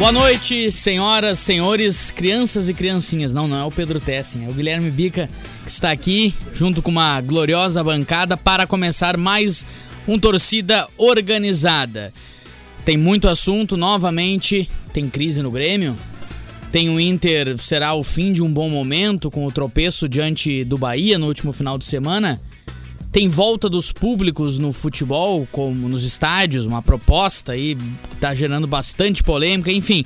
Boa noite, senhoras, senhores, crianças e criancinhas. Não, não é o Pedro Tessin, é o Guilherme Bica que está aqui junto com uma gloriosa bancada para começar mais um torcida organizada. Tem muito assunto novamente, tem crise no Grêmio. Tem o Inter, será o fim de um bom momento com o tropeço diante do Bahia no último final de semana. Tem volta dos públicos no futebol, como nos estádios, uma proposta aí que tá gerando bastante polêmica, enfim.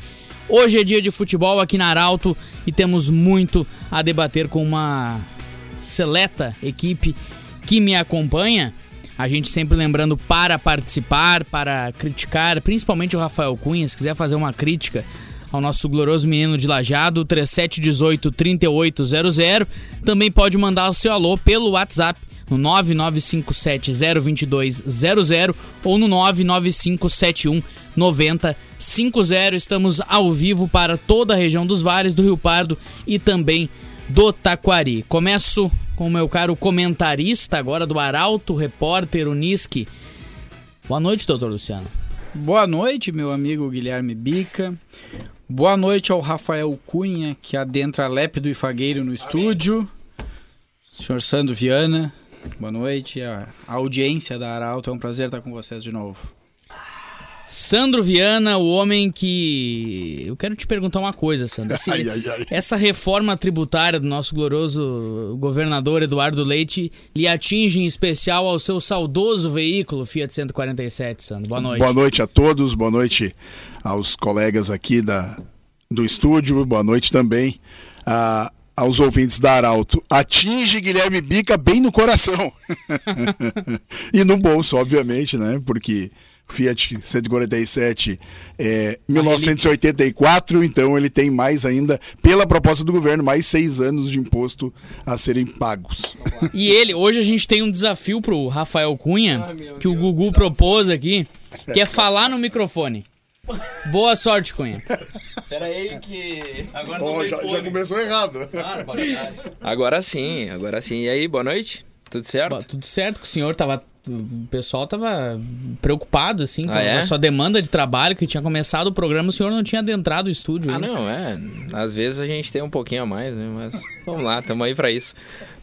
Hoje é dia de futebol aqui na Arauto e temos muito a debater com uma seleta equipe que me acompanha. A gente sempre lembrando para participar, para criticar, principalmente o Rafael Cunha, se quiser fazer uma crítica ao nosso glorioso menino de Lajado, 3718 3800. Também pode mandar o seu alô pelo WhatsApp no 9957-02200 ou no 99571-9050. Estamos ao vivo para toda a região dos Vales, do Rio Pardo e também do Taquari. Começo com o meu caro comentarista agora do Arauto, repórter Uniski. Boa noite, doutor Luciano. Boa noite, meu amigo Guilherme Bica. Boa noite ao Rafael Cunha, que adentra lépido e fagueiro no estúdio. Senhor Sandro Viana, boa noite. A audiência da Arauto, é um prazer estar com vocês de novo. Sandro Viana, o homem que. Eu quero te perguntar uma coisa, Sandro. Ai, ai, ai. Essa reforma tributária do nosso glorioso governador Eduardo Leite lhe atinge em especial ao seu saudoso veículo Fiat 147, Sandro. Boa noite. Boa noite a todos, boa noite aos colegas aqui da, do estúdio, boa noite também a- aos ouvintes da Arauto. Atinge Guilherme Bica bem no coração. e no bolso, obviamente, né? Porque Fiat 147 é 1984, então ele tem mais ainda, pela proposta do governo, mais seis anos de imposto a serem pagos. E ele, hoje a gente tem um desafio pro Rafael Cunha, que o Gugu propôs aqui, que é falar no microfone. Boa sorte, Cunha. Pera aí que. Agora Ó, já, já começou errado. Agora sim, agora sim. E aí, boa noite? Tudo certo? Bom, tudo certo que o senhor tava. O pessoal tava preocupado, assim, com Ah, é? a sua demanda de trabalho, que tinha começado o programa, o senhor não tinha adentrado o estúdio Ah, ainda. não, é. Às vezes a gente tem um pouquinho a mais, né? Mas vamos lá, tamo aí pra isso.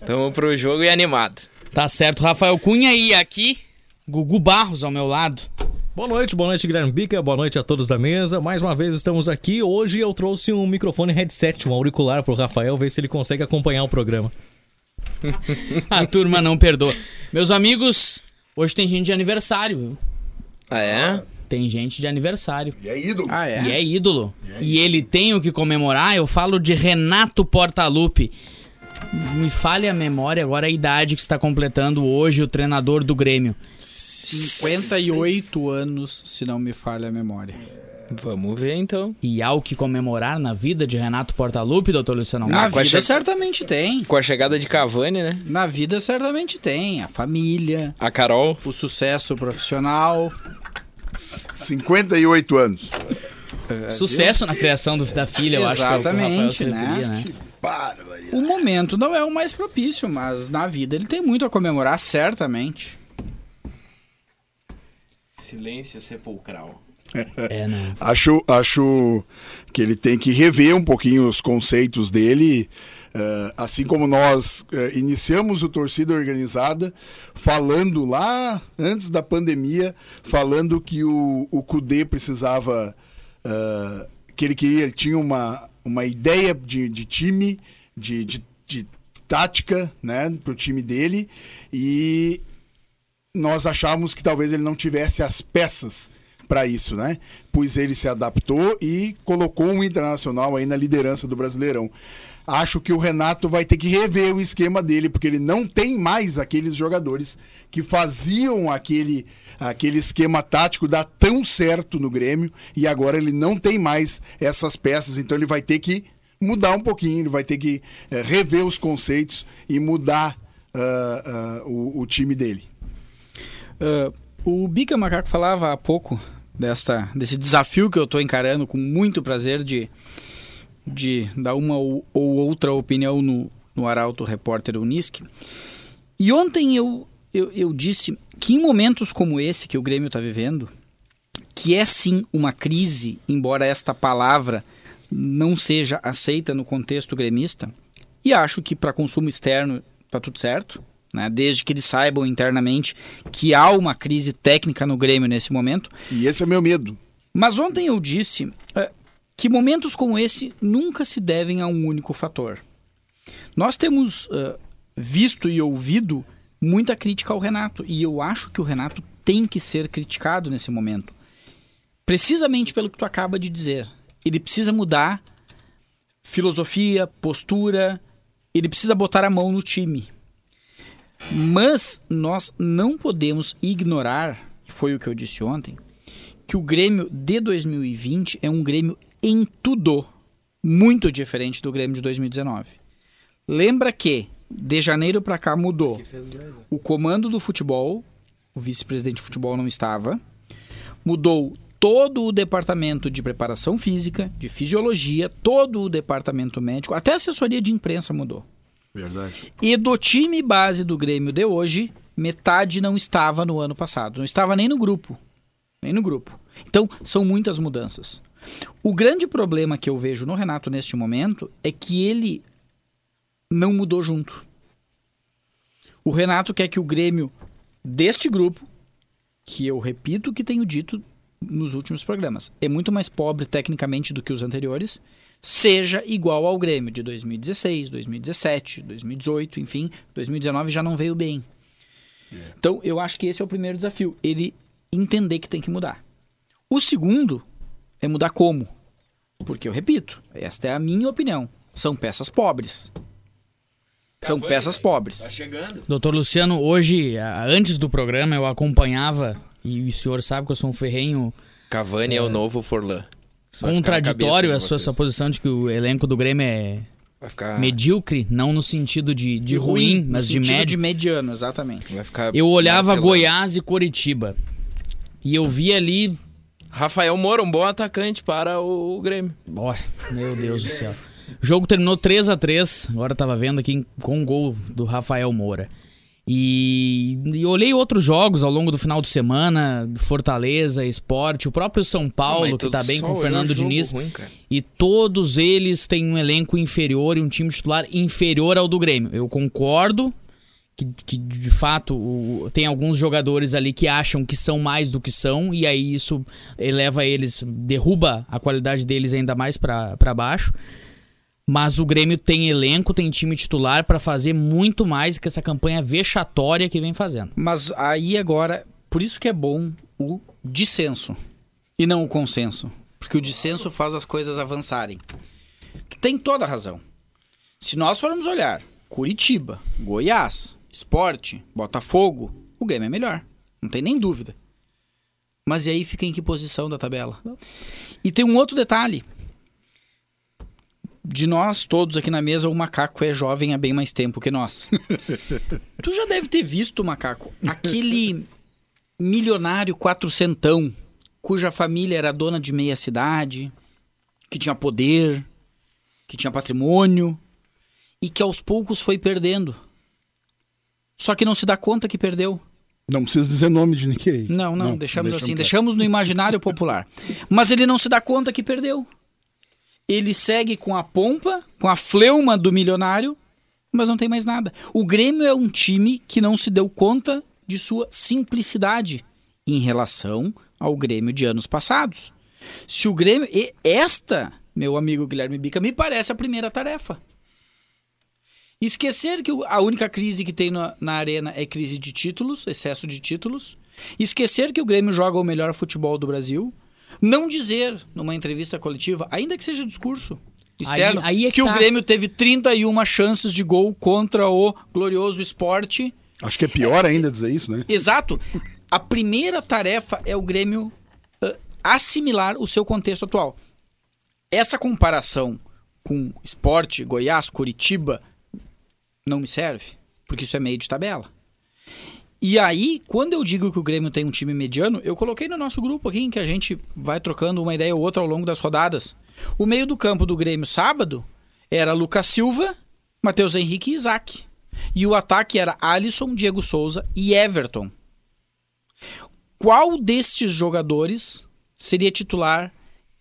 Tamo pro jogo e animado. Tá certo, Rafael Cunha e aqui, Gugu Barros ao meu lado. Boa noite, boa noite, Guilherme Bica, boa noite a todos da mesa. Mais uma vez estamos aqui. Hoje eu trouxe um microfone headset, um auricular pro Rafael, ver se ele consegue acompanhar o programa. A turma não perdoa. Meus amigos, hoje tem gente de aniversário, viu? Ah, é? Tem gente de aniversário. E é ídolo. Ah, é? E é ídolo. E ele tem o que comemorar. Eu falo de Renato Portaluppi. Me falha a memória agora a idade que está completando hoje o treinador do Grêmio. 58 anos, se não me falha a memória. Vamos ver então. E há o que comemorar na vida de Renato Portaluppi, doutor Luciano Na a vida che- certamente tem. Com a chegada de Cavani, né? Na vida certamente tem. A família, A Carol. o sucesso profissional. 58 anos. Sucesso na criação do- da filha, eu acho que é o que o Rafael Exatamente, referia, né? né? Barbaridade. O momento não é o mais propício, mas na vida ele tem muito a comemorar, certamente. Silêncio sepulcral. É, não. Acho, acho que ele tem que rever um pouquinho os conceitos dele. eh, assim como nós eh, iniciamos o Torcida Organizada falando lá antes da pandemia, falando que o, o Kudê precisava. eh, que ele queria, ele tinha uma, uma ideia de, de time, de, de, de tática né, para o time dele. E nós achávamos que talvez ele não tivesse as peças para isso, né? Pois ele se adaptou e colocou um internacional aí na liderança do Brasileirão. Acho que o Renato vai ter que rever o esquema dele, porque ele não tem mais aqueles jogadores que faziam aquele, aquele esquema tático dar tão certo no Grêmio e agora ele não tem mais essas peças, então ele vai ter que mudar um pouquinho, ele vai ter que eh, rever os conceitos e mudar ah, ah, o- o time dele. Ah, o Bica Macaco falava há pouco desta, desse desafio que eu estou encarando com muito prazer de, de dar uma ou, ou outra opinião no, no Arauto Repórter Unisc. E ontem eu, eu, eu disse que em momentos como esse que o Grêmio está vivendo, que é sim uma crise, embora esta palavra não seja aceita no contexto gremista, e acho que para consumo externo tá tudo certo, né? desde que eles saibam internamente que há uma crise técnica no Grêmio nesse momento. E esse é meu medo. Mas ontem eu disse uh, que momentos como esse nunca se devem a um único fator. Nós temos uh, visto e ouvido muita crítica ao Renato, e eu acho que o Renato tem que ser criticado nesse momento. Precisamente pelo que tu acaba de dizer. Ele precisa mudar filosofia, postura, ele precisa botar a mão no time. Mas nós não podemos ignorar, foi o que eu disse ontem, que o Grêmio de 2020 é um Grêmio em tudo muito diferente do Grêmio de 2019. Lembra que de janeiro para cá mudou o comando do futebol, o vice-presidente de futebol não estava, mudou todo o departamento de preparação física, de fisiologia, todo o departamento médico, até a assessoria de imprensa mudou. Verdade. E do time base do Grêmio de hoje, metade não estava no ano passado. Não estava nem no grupo. Nem no grupo. Então, são muitas mudanças. O grande problema que eu vejo no Renato neste momento é que ele não mudou junto. O Renato quer que o Grêmio deste grupo, que eu repito o que tenho dito nos últimos programas, é muito mais pobre tecnicamente do que os anteriores, seja igual ao Grêmio de 2016, 2017, 2018, enfim, 2019 já não veio bem. É. Então, eu acho que esse é o primeiro desafio, ele entender que tem que mudar. O segundo é mudar como? Porque eu repito, esta é a minha opinião, são peças pobres. São foi, peças véio. pobres. Tá chegando. Doutor Luciano, hoje, antes do programa, eu acompanhava, e o senhor sabe que eu sou um ferrenho. Cavani é, é o novo Forlan contraditório a sua, sua posição de que o elenco do Grêmio é ficar... medíocre, não no sentido de, de, ruim, ruim, mas de médio. de mediano, exatamente. Vai ficar eu olhava Goiás e Coritiba. E eu vi ali. Rafael Moura, um bom atacante para o Grêmio. Oh, meu Deus do céu. O jogo terminou 3 a 3 Agora tava vendo aqui com o um gol do Rafael Moura. E, e, olhei outros jogos ao longo do final de semana, Fortaleza, Esporte, o próprio São Paulo, Não, que tá bem com o Fernando Diniz. Ruim, e todos eles têm um elenco inferior e um time titular inferior ao do Grêmio. Eu concordo que, que de fato o, tem alguns jogadores ali que acham que são mais do que são, e aí isso eleva eles, derruba a qualidade deles ainda mais para baixo. Mas o Grêmio tem elenco, tem time titular para fazer muito mais que essa campanha vexatória que vem fazendo. Mas aí agora, por isso que é bom o dissenso e não o consenso. Porque o dissenso faz as coisas avançarem. Tu tem toda a razão. Se nós formos olhar Curitiba, Goiás, Esporte, Botafogo, o Grêmio é melhor. Não tem nem dúvida. Mas e aí fica em que posição da tabela? E tem um outro detalhe de nós todos aqui na mesa, o macaco é jovem há bem mais tempo que nós. tu já deve ter visto, macaco, aquele milionário quatrocentão, cuja família era dona de meia cidade, que tinha poder, que tinha patrimônio e que aos poucos foi perdendo. Só que não se dá conta que perdeu. Não precisa dizer nome de ninguém. Não, não, não deixamos assim, deixamos no imaginário popular. Mas ele não se dá conta que perdeu ele segue com a pompa, com a fleuma do milionário, mas não tem mais nada. O Grêmio é um time que não se deu conta de sua simplicidade em relação ao Grêmio de anos passados. Se o Grêmio. Esta, meu amigo Guilherme Bica, me parece a primeira tarefa. Esquecer que a única crise que tem na, na arena é crise de títulos, excesso de títulos. Esquecer que o Grêmio joga o melhor futebol do Brasil. Não dizer numa entrevista coletiva, ainda que seja discurso externo, aí, aí é que, que tá. o Grêmio teve 31 chances de gol contra o glorioso esporte. Acho que é pior ainda dizer isso, né? Exato. A primeira tarefa é o Grêmio uh, assimilar o seu contexto atual. Essa comparação com esporte, Goiás, Curitiba, não me serve, porque isso é meio de tabela. E aí, quando eu digo que o Grêmio tem um time mediano, eu coloquei no nosso grupo aqui, em que a gente vai trocando uma ideia ou outra ao longo das rodadas. O meio do campo do Grêmio sábado era Lucas Silva, Matheus Henrique e Isaac. E o ataque era Alisson, Diego Souza e Everton. Qual destes jogadores seria titular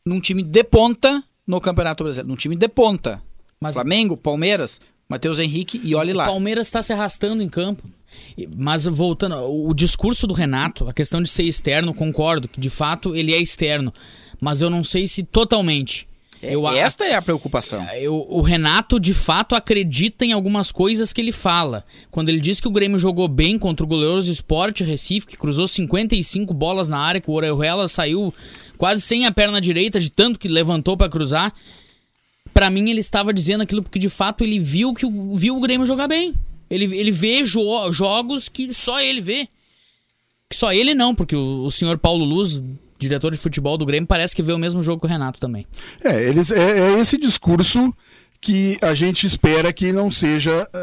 num time de ponta no Campeonato Brasileiro. Num time de ponta. Mas- Flamengo, Palmeiras, Matheus Henrique e olhe O lá. Palmeiras está se arrastando em campo. Mas voltando, o discurso do Renato, a questão de ser externo, concordo que de fato ele é externo. Mas eu não sei se totalmente. Eu, a- Esta é a preocupação. eu- o Renato de fato acredita em algumas coisas que ele fala. Quando ele diz que o Grêmio jogou bem contra o goleroso Sport Recife, que cruzou 55 bolas na área, que o Orejuela saiu quase sem a perna direita, de tanto que levantou pra cruzar. Pra mim, ele estava dizendo aquilo porque de fato ele viu que o, viu o Grêmio jogar bem. Ele, ele vê jo- jogos que só ele vê. Que só ele não, porque o, o senhor Paulo Luz, diretor de futebol do Grêmio, parece que vê o mesmo jogo que o Renato também. É, eles, é, é esse discurso que a gente espera que não seja ah,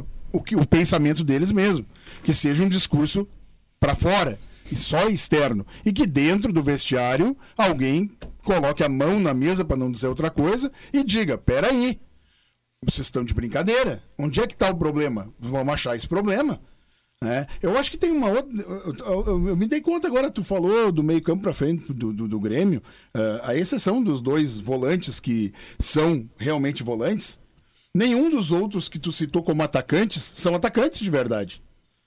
ah, o, que, o pensamento deles mesmo. Que seja um discurso para fora e só externo. E que dentro do vestiário alguém coloque a mão na mesa, para não dizer outra coisa, e diga: peraí, vocês estão de brincadeira. Onde é que está o problema? Vamos achar esse problema. né? Eu acho que tem uma outra. Eu, eu- me dei conta agora, tu falou do meio campo para frente do, do, do Grêmio, ah, a exceção dos dois volantes que são realmente volantes, nenhum dos outros que tu citou como atacantes são atacantes de verdade.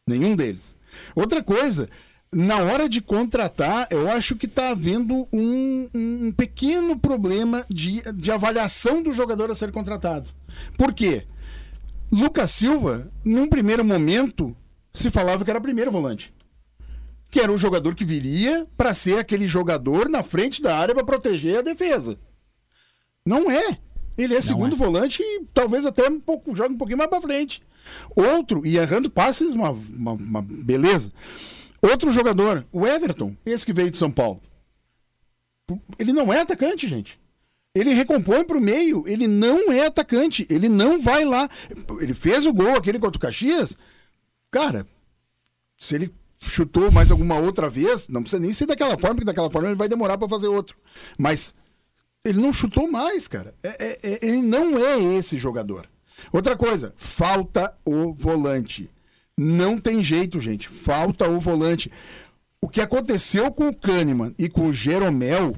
Nenhum deles. Outra coisa, na hora de contratar, eu acho que está havendo um, um pequeno problema de, de avaliação do jogador a ser contratado. Por quê? Lucas Silva, num primeiro momento, se falava que era primeiro volante. Que era o jogador que viria para ser aquele jogador na frente da área para proteger a defesa. Não é. Ele é segundo volante e talvez até um pouco, joga um pouquinho mais para frente. Outro, e errando passes, uma, uma, uma beleza. Outro jogador, o Everton, esse que veio de São Paulo. Ele não é atacante, gente. Ele recompõe pro meio, ele não é atacante, ele não vai lá. Ele fez o gol aquele contra o Caxias. Cara, se ele chutou mais alguma outra vez, não precisa nem ser daquela forma, porque daquela forma ele vai demorar para fazer outro. Mas ele não chutou mais, cara. É- é- é- ele não é esse jogador. Outra coisa, falta o volante. Não tem jeito, gente. Falta o volante. O que aconteceu com o Kahneman e com o Jeromel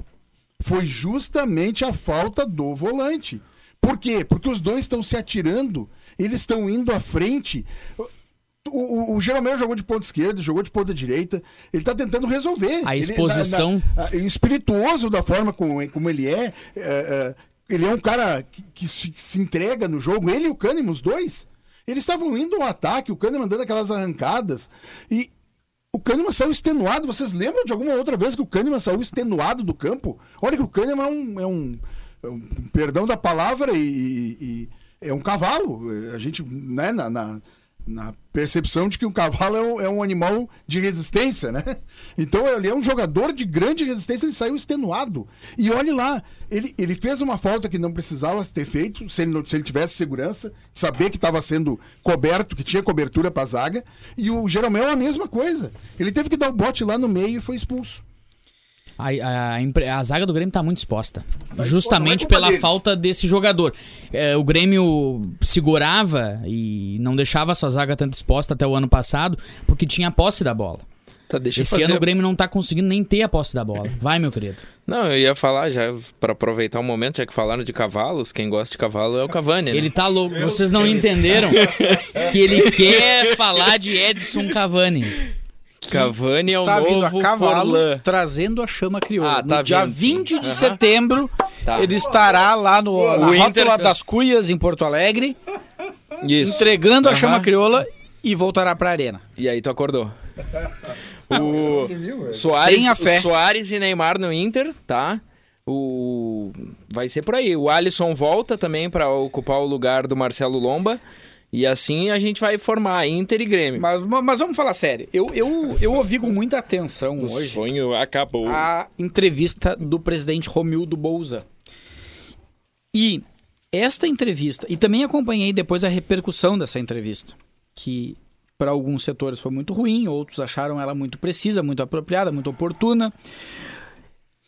foi justamente a falta do volante. Por quê? Porque os dois estão se atirando, eles estão indo à frente. O, o, o Jeromel jogou de ponta esquerda, jogou de ponta direita. Ele tá tentando resolver. A Ele- exposição. na- na- a- espirituoso da forma como, como ele é. é, é, ele é um cara que, que se, se entrega no jogo. Ele e o Kahneman, os dois. Eles estavam indo ao ataque, o Kahneman dando aquelas arrancadas. E o Kahneman saiu extenuado. Vocês lembram de alguma outra vez que o Kahneman saiu extenuado do campo? Olha que o Kahneman é um, é um, é um- perdão da palavra, e, e- e é um cavalo. A gente, né, na, na, na percepção de que o cavalo é um, é um animal de resistência, né? Então ele é um jogador de grande resistência, ele saiu extenuado. E olhe lá, ele, ele fez uma falta que não precisava ter feito, se ele, se ele tivesse segurança, saber que estava sendo coberto, que tinha cobertura para zaga. E o Jeromel é a mesma coisa. Ele teve que dar o bote lá no meio e foi expulso. A, a, a zaga do Grêmio tá muito exposta. Tá justamente exposta, é pela deles. falta desse jogador. É, o Grêmio segurava e não deixava a sua zaga tanto exposta até o ano passado, porque tinha a posse da bola. Tá, Esse fazer... ano o Grêmio não tá conseguindo nem ter a posse da bola. Vai, meu querido. Não, eu ia falar já, pra aproveitar o momento, já que falaram de cavalos, quem gosta de cavalo é o Cavani, né? Ele tá louco. Vocês não entenderam que ele quer falar de Edson Cavani. Cavani é o novo a cavalo Forlan. trazendo a chama crioula. Ah, tá no dia vindo, 20 sim. de Aham. setembro, Tá. ele estará lá no, na O Rótula Inter- das Cuias, em Porto Alegre, Isso. entregando a Aham. chama crioula e voltará para a arena. E aí tu acordou. O Soares, Soares e Neymar no Inter, tá? O vai ser por aí. O Alisson volta também pra ocupar o lugar do Marcelo Lomba. E assim a gente vai formar Inter e Grêmio. Mas, mas vamos falar sério. Eu, eu, eu ouvi com muita atenção o hoje sonho acabou. a entrevista do presidente Romildo Bolza. E esta entrevista, e também acompanhei depois a repercussão dessa entrevista, que para alguns setores foi muito ruim, outros acharam ela muito precisa, muito apropriada, muito oportuna.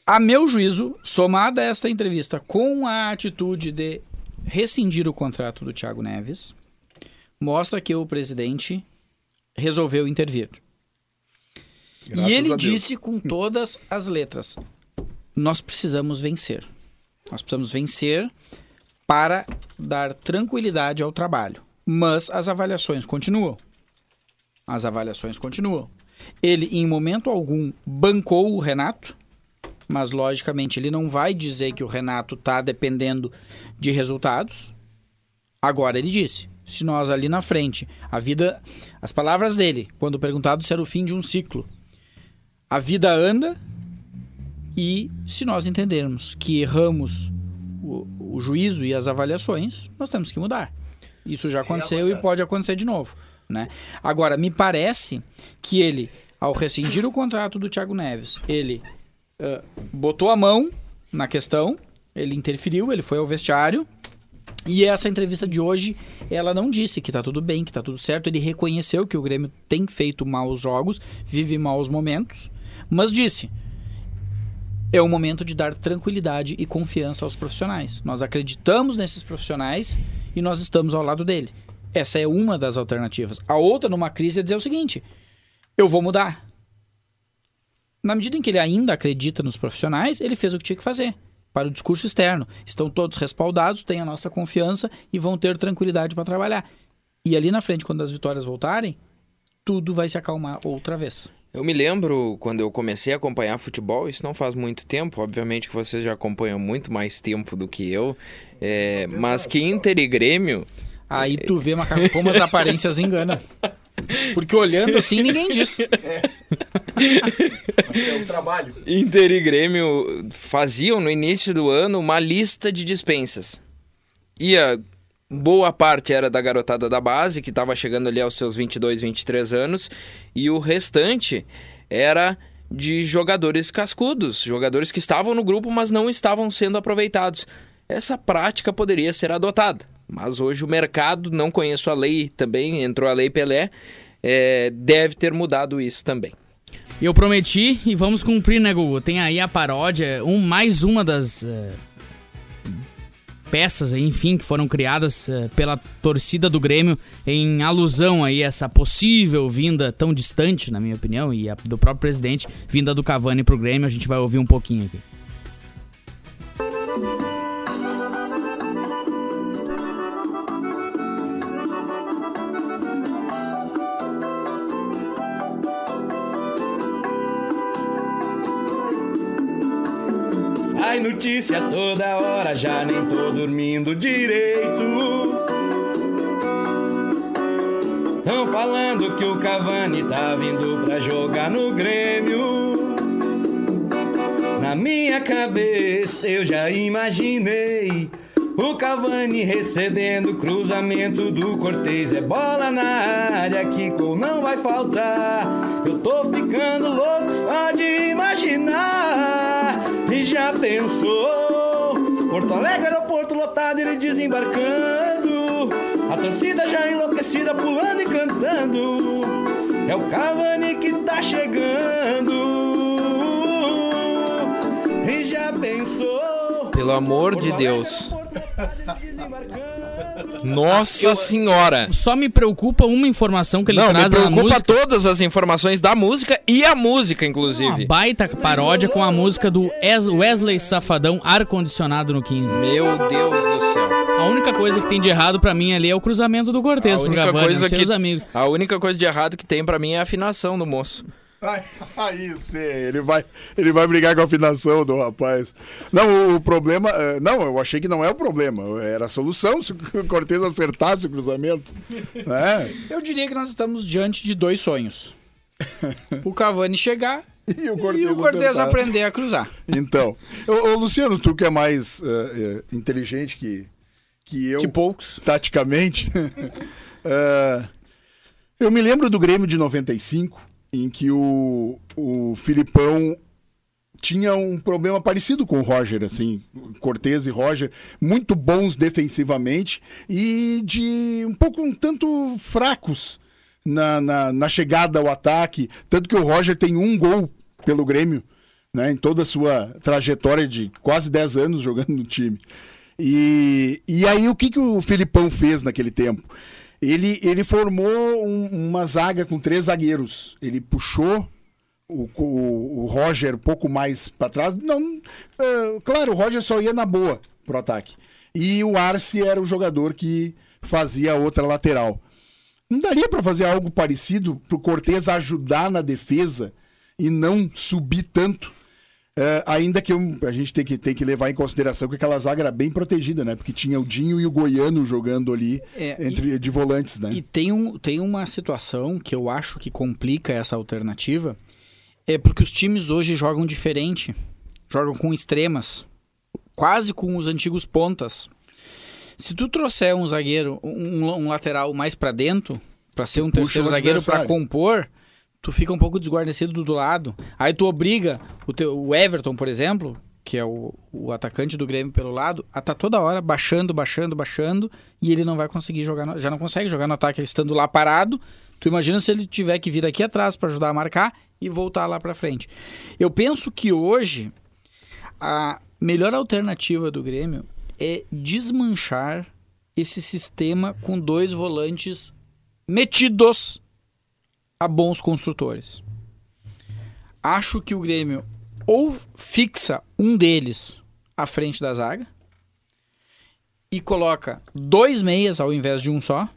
A meu juízo, somada a esta entrevista com a atitude de rescindir o contrato do Thiago Neves, mostra que o presidente resolveu intervir. Graças e ele disse com todas as letras: nós precisamos vencer. Nós precisamos vencer para dar tranquilidade ao trabalho. Mas as avaliações continuam. As avaliações continuam. Ele, em momento algum, bancou o Renato, mas logicamente ele não vai dizer que o Renato está dependendo de resultados. Agora ele disse: se nós ali na frente, a vida, as palavras dele, quando perguntado se era o fim de um ciclo, a vida anda e se nós entendermos que erramos o, o juízo e as avaliações, nós temos que mudar. Isso já aconteceu e pode acontecer de novo. Né? Agora, me parece que ele, ao rescindir o contrato do Thiago Neves, ele uh, botou a mão na questão, ele interferiu, ele foi ao vestiário. E essa entrevista de hoje, ela não disse que tá tudo bem, que tá tudo certo. Ele reconheceu que o Grêmio tem feito maus jogos, vive maus momentos, mas disse: é o momento de dar tranquilidade e confiança aos profissionais. Nós acreditamos nesses profissionais e nós estamos ao lado dele. Essa é uma das alternativas. A outra, numa crise, é dizer o seguinte: eu vou mudar. Na medida em que ele ainda acredita nos profissionais, ele fez o que tinha que fazer para o discurso externo. Estão todos respaldados, têm a nossa confiança e vão ter tranquilidade para trabalhar. E ali na frente, quando as vitórias voltarem, tudo vai se acalmar outra vez. Eu me lembro quando eu comecei a acompanhar futebol, isso não faz muito tempo, obviamente que vocês já acompanham muito mais tempo do que eu, é, mas que Inter e Grêmio. Aí tu vê, Macaco, como as aparências enganam. Porque olhando assim, ninguém diz. É o trabalho. Inter e Grêmio faziam no início do ano uma lista de dispensas. Ia boa parte era da garotada da base, que estava chegando ali aos seus 22, 23 anos, e o restante era de jogadores cascudos, jogadores que estavam no grupo, mas não estavam sendo aproveitados. Essa prática poderia ser adotada, mas hoje o mercado, não conheço a lei também, entrou a lei Pelé, é, deve ter mudado isso também. Eu prometi e vamos cumprir, né, Google? Tem aí a paródia, um, mais uma das. Uh peças, enfim, que foram criadas uh, pela torcida do Grêmio em alusão aí a essa possível vinda tão distante, na minha opinião, e a, do próprio presidente, vinda do Cavani pro Grêmio. A gente vai ouvir um pouquinho aqui. Sai notícia toda hora, já nem tô dormindo direito. Tão falando que o Cavani tá vindo pra jogar no Grêmio. Na minha cabeça eu já imaginei o Cavani recebendo cruzamento do Cortez. É bola na área que gol não vai faltar. Eu tô desembarcando. A torcida já enlouquecida, pulando e cantando. É o Cavani que tá chegando. E já pensou? Pelo amor de Alegre, Deus. desembarcando. Nossa senhora! Só me preocupa uma informação que ele Não, me traz na preocupa música. todas as informações da música e a música, Uma inclusive. baita paródia com a música do Es- Wesley Safadão, ar-condicionado no 15. Meu Deus do céu. A única coisa que tem de errado pra mim ali é o cruzamento do Cortez A pro Cavani, coisa que amigos. a única coisa de errado que tem pra mim é a afinação do moço. Aí sim, ele vai, ele vai brigar com a afinação do rapaz. Não, o, o problema. eh, Não, eu achei que não é o problema. Era a solução se o Cortez acertasse o cruzamento. Né? Eu diria que nós estamos diante de dois sonhos. O Cavani chegar E o e Cortez, o Cortez aprender a cruzar. Então. Ô, ô, Luciano, tu que é mais eh, inteligente que, que eu. Que poucos. taticamente. Eh, eu me lembro do Grêmio de 95, em que o, o Filipão tinha um problema parecido com o Roger, assim, Cortez e Roger, muito bons defensivamente e de um pouco um tanto fracos na, na, na chegada ao ataque, tanto que o Roger tem um gol pelo Grêmio, né, em toda a sua trajetória de quase 10 anos jogando no time. E, e aí o que, que o Filipão fez naquele tempo? Ele, ele formou um- uma zaga com três zagueiros. Ele puxou o, o, o Roger um pouco mais para trás. Não, é, claro, o Roger só ia na boa pro ataque. E o Arce era o jogador que fazia a outra lateral. Não daria para fazer algo parecido pro Cortez ajudar na defesa e não subir tanto? É, ainda que eu- a gente tem que, tem que levar em consideração que aquela zaga era bem protegida, né? Porque tinha o Dinho e o Goiano jogando ali É, entre, de volantes, né? E tem, um, tem uma situação que eu acho que complica essa alternativa, é porque os times hoje jogam diferente. Jogam com extremas, quase com os antigos pontas. Se tu trouxer um zagueiro, um, um lateral mais pra dentro, pra ser um puxa terceiro zagueiro pra adversário. compor, tu fica um pouco desguarnecido do, do lado. Aí tu obriga o, teu, o Everton, por exemplo, que é o, o atacante do Grêmio pelo lado, a tá toda hora baixando, baixando, baixando, e ele não vai conseguir jogar, no- já não consegue jogar no ataque estando lá parado. Tu imagina se ele tiver que vir aqui atrás pra ajudar a marcar e voltar lá pra frente. Eu penso que hoje a melhor alternativa do Grêmio é desmanchar esse sistema com dois volantes metidos a bons construtores. Acho que o Grêmio ou fixa um deles à frente da zaga e coloca dois meias ao invés de um só.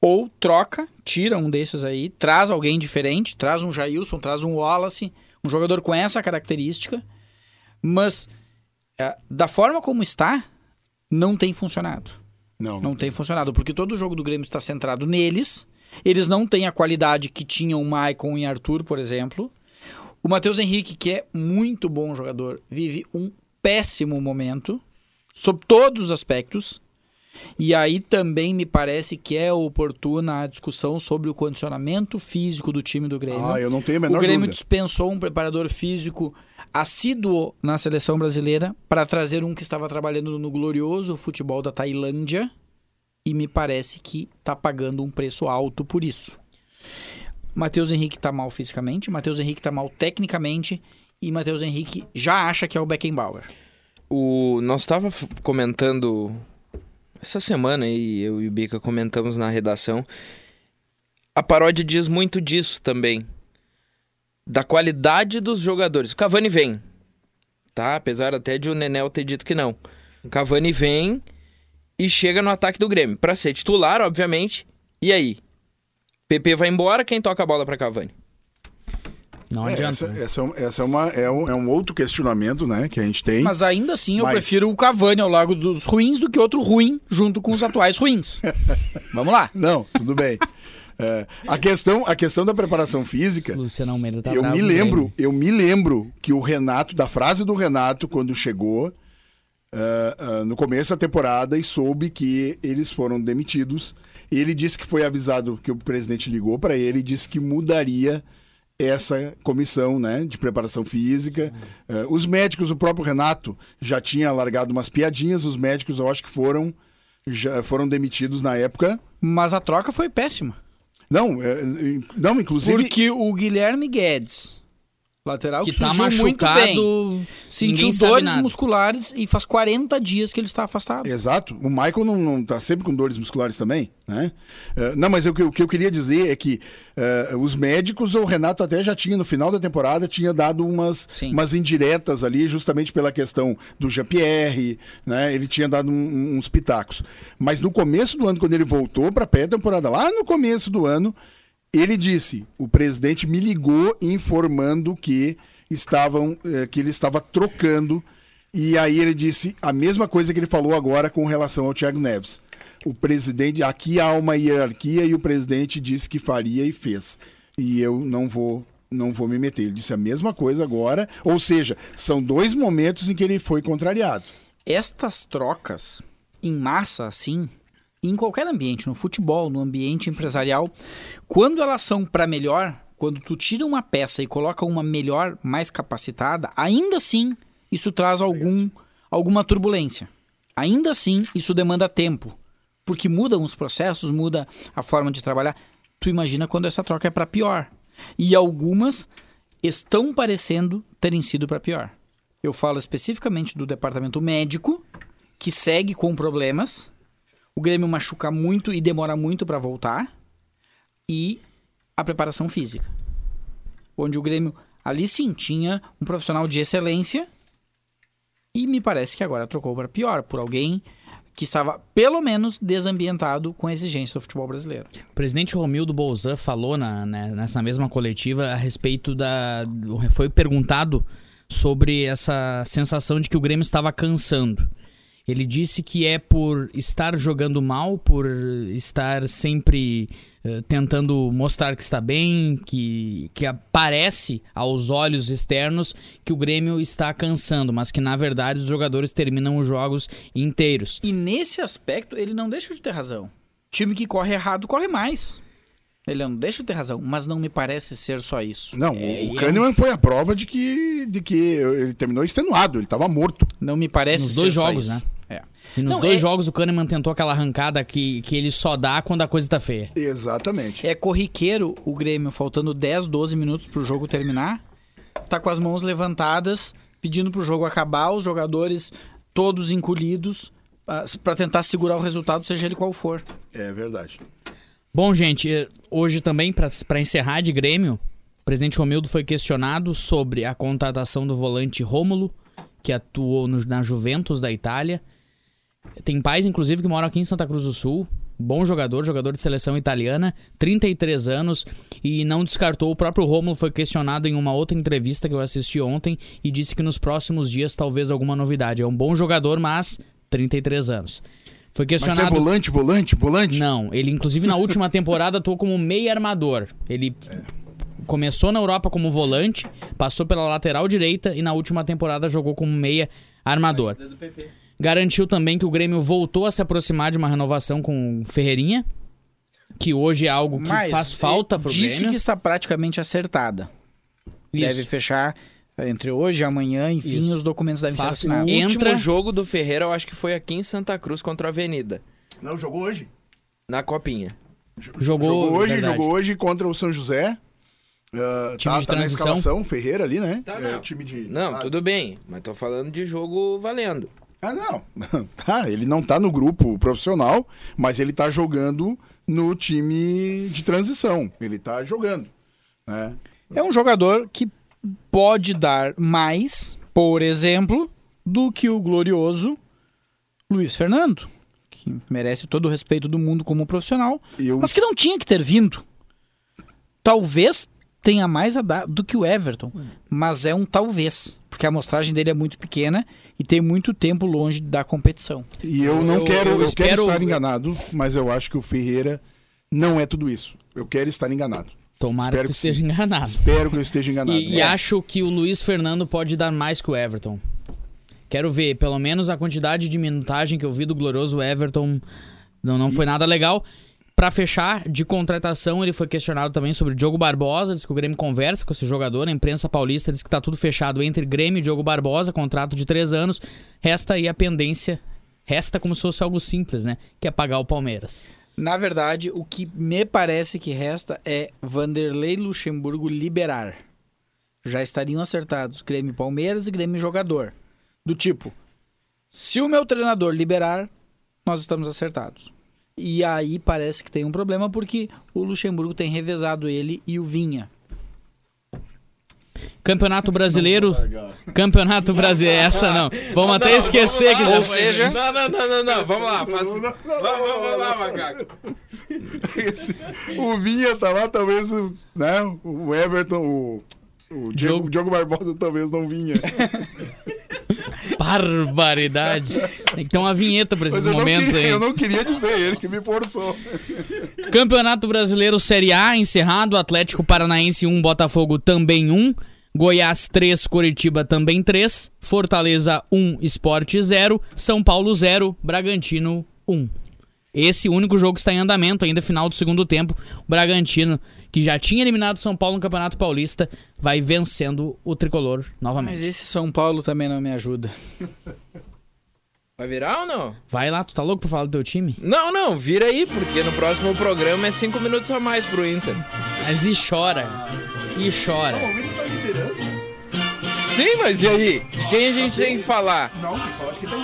Ou troca, tira um desses aí, traz alguém diferente, traz um Jailson, traz um Wallace, um jogador com essa característica, mas é, da forma como está, não tem funcionado. Não, Não tem funcionado, porque todo o jogo do Grêmio está centrado neles. Eles não têm a qualidade que tinham o Maicon e Arthur, por exemplo. O Matheus Henrique, que é muito bom jogador, vive um péssimo momento, sob todos os aspectos. E aí também me parece que é oportuna a discussão sobre o condicionamento físico do time do Grêmio. Ah, eu não tenho a menor o Grêmio dúvida. dispensou um preparador físico assíduo na seleção brasileira para trazer um que estava trabalhando no glorioso futebol da Tailândia e me parece que está pagando um preço alto por isso. Matheus Henrique está mal fisicamente, Matheus Henrique está mal tecnicamente e Matheus Henrique já acha que é o Beckenbauer. O, nós estava comentando essa semana aí, eu e o Bica comentamos na redação. A paródia diz muito disso também. Da qualidade dos jogadores. O Cavani vem, tá? Apesar até de o Nenel ter dito que não. O Cavani vem e chega no ataque do Grêmio. Pra ser titular, obviamente. E aí? PP vai embora, quem toca a bola pra Cavani? Não É, adianta. essa, né? essa, é um- essa é, uma, é, um, é um outro questionamento, né, que a gente tem. Mas ainda assim eu Mas- prefiro o Cavani ao lado dos ruins do que outro ruim junto com os atuais ruins. Vamos lá. Não, tudo bem. É, a, questão, a questão da preparação física, Luciano Almeida tá eu bravo me lembro, eu me lembro que o Renato, da frase do Renato, quando chegou ah, ah, no começo da temporada e soube que eles foram demitidos, ele disse que foi avisado que o presidente ligou para ele e disse que mudaria essa comissão né, de preparação física. Ah, os médicos, o próprio Renato já tinha largado umas piadinhas, os médicos eu acho que foram, já foram demitidos na época. Mas a troca foi péssima. Não, é, não, inclusive. Porque o Guilherme Guedes, lateral que, Que tá surgiu muito bem, machucado. sentiu dores nada. musculares e faz 40 dias que ele está afastado. Exato. O Michael não, não tá sempre com dores musculares também, né? Eh, não, mas o que, o que eu queria dizer é que eh, os médicos, o Renato até já tinha, no final da temporada, tinha dado umas, Sim. umas indiretas ali, justamente pela questão do Jean-Pierre, né? Ele tinha dado um- uns pitacos. Mas no começo do ano, quando ele voltou para pré-temporada, lá no começo do ano, ele disse: o presidente me ligou informando que estavam, eh, que ele estava trocando. E aí ele disse a mesma coisa que ele falou agora com relação ao Thiago Neves. O presidente, aqui há uma hierarquia e o presidente disse que faria e fez. E eu não vou não vou me meter. Ele disse a mesma coisa agora, ou seja, são dois momentos em que ele foi contrariado. Estas trocas em massa, assim, em qualquer ambiente, no futebol, no ambiente empresarial, quando elas são para melhor, quando tu tira uma peça e coloca uma melhor, mais capacitada, ainda assim isso traz algum, alguma turbulência. Ainda assim isso demanda tempo, porque mudam os processos, muda a forma de trabalhar. Tu imagina quando essa troca é para pior. E algumas estão parecendo terem sido para pior. Eu falo especificamente do departamento médico, que segue com problemas. O Grêmio machuca muito e demora muito para voltar. E a preparação física. onde o Grêmio ali sim tinha um profissional de excelência e me parece que agora trocou para pior, por alguém que estava pelo menos desambientado com a exigência do futebol brasileiro. O presidente Romildo Bolzan falou na, né, nessa mesma coletiva a respeito da. Foi perguntado sobre essa sensação de que o Grêmio estava cansando. Ele disse que é por estar jogando mal, por estar sempre uh, tentando mostrar que está bem, que, que aparece aos olhos externos que o Grêmio está cansando, mas que na verdade os jogadores terminam os jogos inteiros. E nesse aspecto ele não deixa de ter razão. Time que corre errado corre mais. Ele não deixa de ter razão, mas não me parece ser só isso. Não, é, o Kahneman é... foi a prova de que, de que ele terminou extenuado, ele estava morto. Não me parece Nos dois jogos, né? É. E nos não, dois é... jogos o Kahneman tentou aquela arrancada que, que ele só dá quando a coisa tá feia. Exatamente. É corriqueiro o Grêmio, faltando 10, 12 minutos pro jogo terminar, tá com as mãos levantadas, pedindo pro jogo acabar, os jogadores todos encolhidos, para tentar segurar o resultado, seja ele qual for. É verdade. Bom, gente, eh, hoje também, para encerrar de Grêmio, o presidente Romildo foi questionado sobre a contratação do volante Rômulo, que atuou no, na Juventus da Itália. Tem pais, inclusive, que moram aqui em Santa Cruz do Sul. Bom jogador, jogador de seleção italiana, 33 anos e não descartou. O próprio Romulo foi questionado em uma outra entrevista que eu assisti ontem e disse que nos próximos dias talvez alguma novidade. É um bom jogador, mas 33 anos. Foi questionado. Mas é volante, volante, volante? Não, ele inclusive na última temporada atuou como meio armador. Ele é. começou na Europa como volante, passou pela lateral direita e na última temporada jogou como meia armador. Garantiu também que o Grêmio voltou a se aproximar de uma renovação com Ferreirinha, que hoje é algo que Mas faz falta pro disse Grêmio. que está praticamente acertada. Isso. Deve fechar entre hoje e amanhã, enfim, Isso. os documentos devem Faço. ser assinados. O último jogo do Ferreira, eu acho que foi aqui em Santa Cruz contra a Avenida. Não, jogou hoje. Na Copinha. Jogou, jogou hoje, verdade. jogou hoje contra o São José. Uh, time tá, de tá na escalação, Ferreira ali, né? Tá, é, time de. Não, tudo bem, mas tô falando de jogo valendo. Ah, não. tá, ele não tá no grupo profissional, mas ele tá jogando no time de transição. Ele tá jogando. Né? É um jogador que pode dar mais, por exemplo, do que o glorioso Luiz Fernando, que merece todo o respeito do mundo como profissional, Eu... mas que não tinha que ter vindo. Talvez tenha mais a dar do que o Everton, mas é um talvez, porque a amostragem dele é muito pequena e tem muito tempo longe da competição. E eu não eu, quero, eu, eu espero... quero estar enganado, mas eu acho que o Ferreira não é tudo isso. Eu quero estar enganado. Tomara Espero que esteja sim. enganado. Espero que eu esteja enganado. E, e, acho que o Luiz Fernando pode dar mais que o Everton. Quero ver, pelo menos a quantidade de minutagem que eu vi do glorioso Everton não, não foi nada legal. Para fechar, de contratação, ele foi questionado também sobre o Diogo Barbosa. Diz que o Grêmio conversa com esse jogador. A imprensa paulista diz que está tudo fechado entre Grêmio e Diogo Barbosa, contrato de três anos. Resta aí a pendência. Resta como se fosse algo simples, né? Que é pagar o Palmeiras. Na verdade, o que me parece que resta é Vanderlei Luxemburgo liberar. Já estariam acertados Grêmio Palmeiras e Grêmio Jogador. Do tipo, se o meu treinador liberar, nós estamos acertados. E aí parece que tem um problema porque o Luxemburgo tem revezado ele e o Vinha. Campeonato Brasileiro. Campeonato Brasileiro. Essa não. Vamos até esquecer que Ou seja. Não, não, não, não, não. Vamos lá. Faz... Vamos, vamos lá, macaco. Esse, o Vinha tá lá, talvez né, o Everton, o, o Diogo, o Diogo Barbosa talvez não vinha. Barbaridade. Tem que ter uma vinheta pra esses momentos queria, aí. Eu não queria dizer, ele que me forçou. Campeonato Brasileiro Série A encerrado. Atlético Paranaense 1, Botafogo também 1. Goiás 3, Coritiba também 3. Fortaleza 1, Esporte 0. São Paulo 0, Bragantino 1. Esse único jogo está em andamento, ainda final do segundo tempo. O Bragantino, que já tinha eliminado São Paulo no Campeonato Paulista, vai vencendo o tricolor novamente. Mas esse São Paulo também não me ajuda. Vai virar ou não? Vai lá, tu tá louco pra falar do teu time? Não, não, vira aí, porque no próximo programa é cinco minutos a mais pro Inter. Mas e chora. E chora. Sim, mas e aí? De quem a gente tem que falar? Não, só acho que tá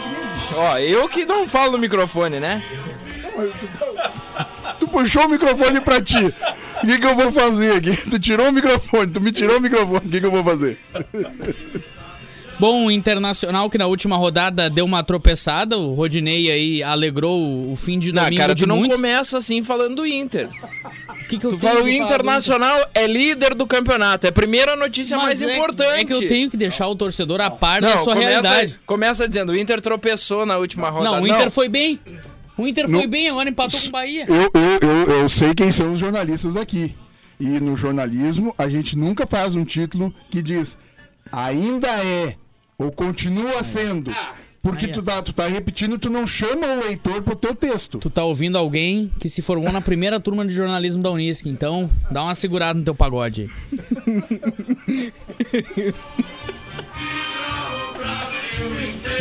Ó, eu que não falo no microfone, né? Tu puxou o microfone pra ti. O que, que eu vou fazer aqui? Tu tirou o microfone, tu me tirou o microfone, o que, que eu vou fazer? Bom, o Internacional que na última rodada deu uma tropeçada, o Rodinei aí alegrou o- fim de Não, domingo cara, de tu não começa assim falando do Inter. Que que eu Tu fala o Internacional é líder do campeonato. É a primeira notícia Mas mais é- importante. É que eu tenho que deixar o torcedor a par da Não, sua começa, realidade. começa dizendo, o Inter tropeçou na última rodada. Não, o Inter foi bem. O Inter foi bem, agora empatou com o Bahia. Eu, eu, eu, eu sei quem são os jornalistas aqui. E no jornalismo, a gente nunca faz um título que diz ainda é ou continua sendo. Porque aí, tu tá, tu tá repetindo, tu não chama o leitor pro teu texto. Tu tá ouvindo alguém que se formou na primeira turma de jornalismo da Unisc, então dá uma segurada no teu pagode aí.